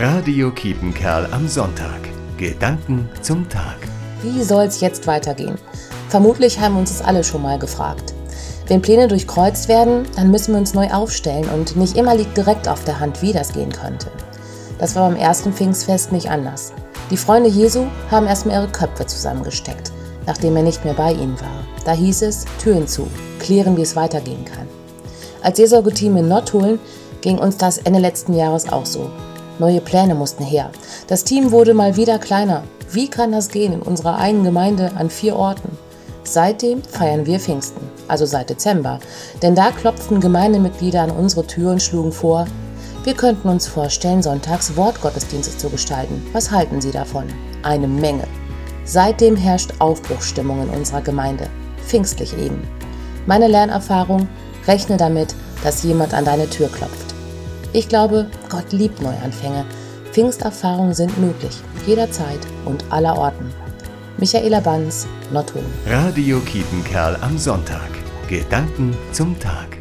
Radio Kiepenkerl am Sonntag. Gedanken zum Tag. Wie soll's jetzt weitergehen? Vermutlich haben uns das alle schon mal gefragt. Wenn Pläne durchkreuzt werden, dann müssen wir uns neu aufstellen und nicht immer liegt direkt auf der Hand, wie das gehen könnte. Das war beim ersten Pfingstfest nicht anders. Die Freunde Jesu haben erstmal ihre Köpfe zusammengesteckt, nachdem er nicht mehr bei ihnen war. Da hieß es, Türen zu, klären, wie es weitergehen kann. Als Seelsorgeteam in Nordholen ging uns das Ende letzten Jahres auch so. Neue Pläne mussten her. Das Team wurde mal wieder kleiner. Wie kann das gehen in unserer eigenen Gemeinde an vier Orten? Seitdem feiern wir Pfingsten, also seit Dezember, denn da klopften Gemeindemitglieder an unsere Tür und schlugen vor, wir könnten uns vorstellen, sonntags Wortgottesdienste zu gestalten. Was halten Sie davon? Eine Menge. Seitdem herrscht Aufbruchstimmung in unserer Gemeinde. Pfingstlich eben. Meine Lernerfahrung, rechne damit, dass jemand an deine Tür klopft. Ich glaube, Gott liebt Neuanfänge. Pfingsterfahrungen sind möglich, jederzeit und aller Orten. Michaela Banz, Nordholm. Radio Kiepenkerl am Sonntag. Gedanken zum Tag.